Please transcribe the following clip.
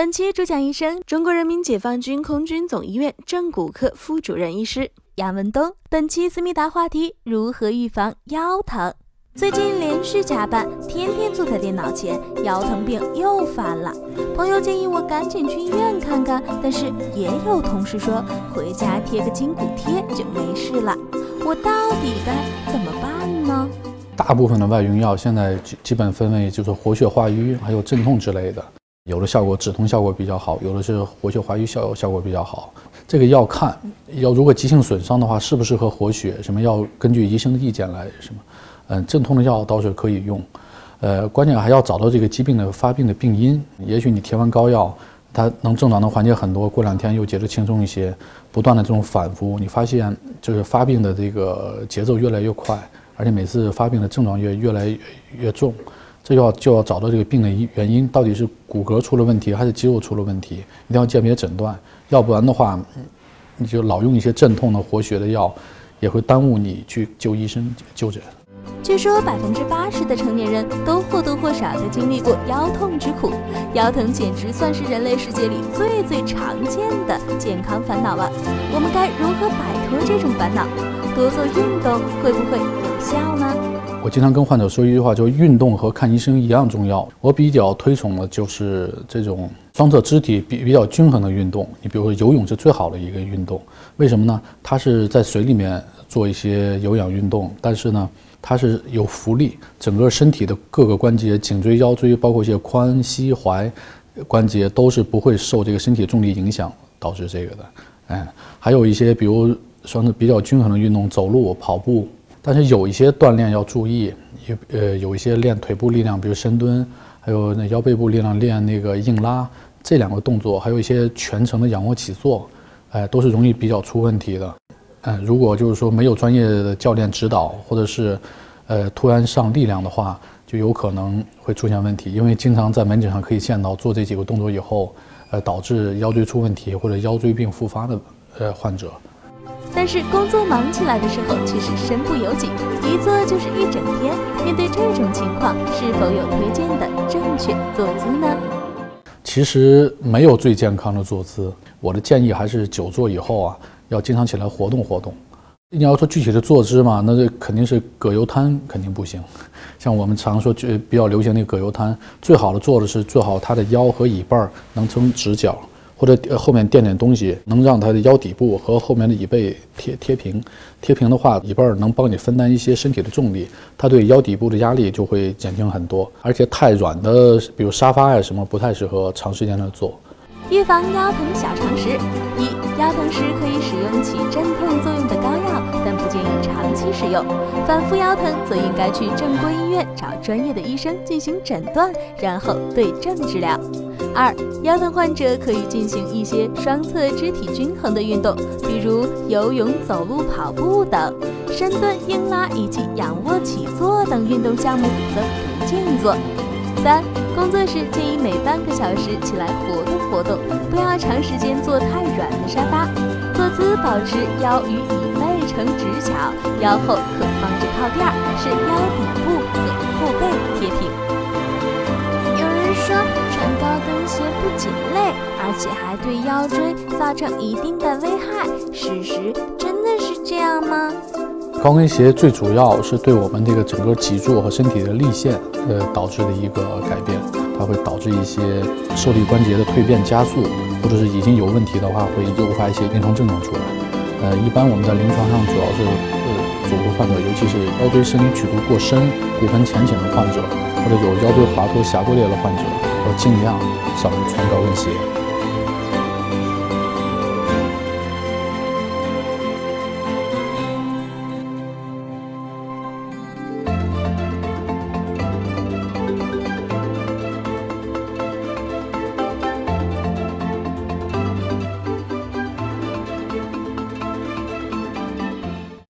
本期主讲医生：中国人民解放军空军总医院正骨科副主任医师杨文东。本期思密达话题：如何预防腰疼？最近连续加班，天天坐在电脑前，腰疼病又犯了。朋友建议我赶紧去医院看看，但是也有同事说回家贴个筋骨贴就没事了。我到底该怎么办呢？大部分的外用药现在基基本分为就是活血化瘀，还有镇痛之类的，有的效果止痛效果比较好，有的是活血化瘀效效果比较好。这个要看，要如果急性损伤的话，适不适合活血，什么要根据医生的意见来什么。嗯，镇痛的药倒是可以用，呃，关键还要找到这个疾病的发病的病因。也许你贴完膏药，它能症状能缓解很多，过两天又觉得轻松一些，不断的这种反复，你发现就是发病的这个节奏越来越快，而且每次发病的症状越越来越重，这要就要找到这个病的原因，到底是骨骼出了问题还是肌肉出了问题，一定要鉴别诊断，要不然的话，你就老用一些镇痛的活血的药，也会耽误你去就医生就诊。据说百分之八十的成年人都或多或少的经历过腰痛之苦，腰疼简直算是人类世界里最最常见的健康烦恼了。我们该如何摆脱这种烦恼？多做运动会不会效呢？我经常跟患者说一句话，就是运动和看医生一样重要。我比较推崇的就是这种双侧肢体比比较均衡的运动。你比如说游泳是最好的一个运动，为什么呢？它是在水里面做一些有氧运动，但是呢。它是有浮力，整个身体的各个关节，颈椎、腰椎，包括一些髋、膝、踝关节，都是不会受这个身体重力影响导致这个的。哎，还有一些，比如说是比较均衡的运动，走路、跑步。但是有一些锻炼要注意，有呃有一些练腿部力量，比如深蹲，还有那腰背部力量练那个硬拉，这两个动作，还有一些全程的仰卧起坐，哎，都是容易比较出问题的。嗯，如果就是说没有专业的教练指导，或者是，呃，突然上力量的话，就有可能会出现问题。因为经常在门诊上可以见到做这几个动作以后，呃，导致腰椎出问题或者腰椎病复发的呃患者。但是工作忙起来的时候却是身不由己，一坐就是一整天。面对这种情况，是否有推荐的正确坐姿呢？其实没有最健康的坐姿，我的建议还是久坐以后啊。要经常起来活动活动。你要说具体的坐姿嘛，那这肯定是葛优瘫肯定不行。像我们常说就比较流行那个葛优瘫，最好的坐的是最好他的腰和椅背儿能成直角，或者后面垫点东西，能让他的腰底部和后面的椅背贴贴平。贴平的话，椅背能帮你分担一些身体的重力，它对腰底部的压力就会减轻很多。而且太软的，比如沙发呀什么，不太适合长时间的坐。预防腰疼小常识：一、腰疼时可以使用起镇痛作用的膏药，但不建议长期使用。反复腰疼则应该去正规医院找专业的医生进行诊断，然后对症治疗。二、腰疼患者可以进行一些双侧肢体均衡的运动，比如游泳、走路、跑步等。深蹲、硬拉以及仰卧起坐等运动项目则不建议做。三、工作时建议每半个小时起来活动活动，不要长时间坐太软的沙发。坐姿保持腰与椅背呈直角，腰后可放置靠垫，使腰底部和后背贴平。不仅累，而且还对腰椎造成一定的危害，事实真的是这样吗？高跟鞋最主要是对我们这个整个脊柱和身体的力线，呃，导致的一个改变，它会导致一些受力关节的蜕变加速，或者是已经有问题的话，会诱发一些临床症状出来。呃，一般我们在临床上主要是呃，组合患者，尤其是腰椎伸离曲度过深、骨盆前倾的患者，或者有腰椎滑脱、下骨裂的患者，我尽量少穿高跟鞋。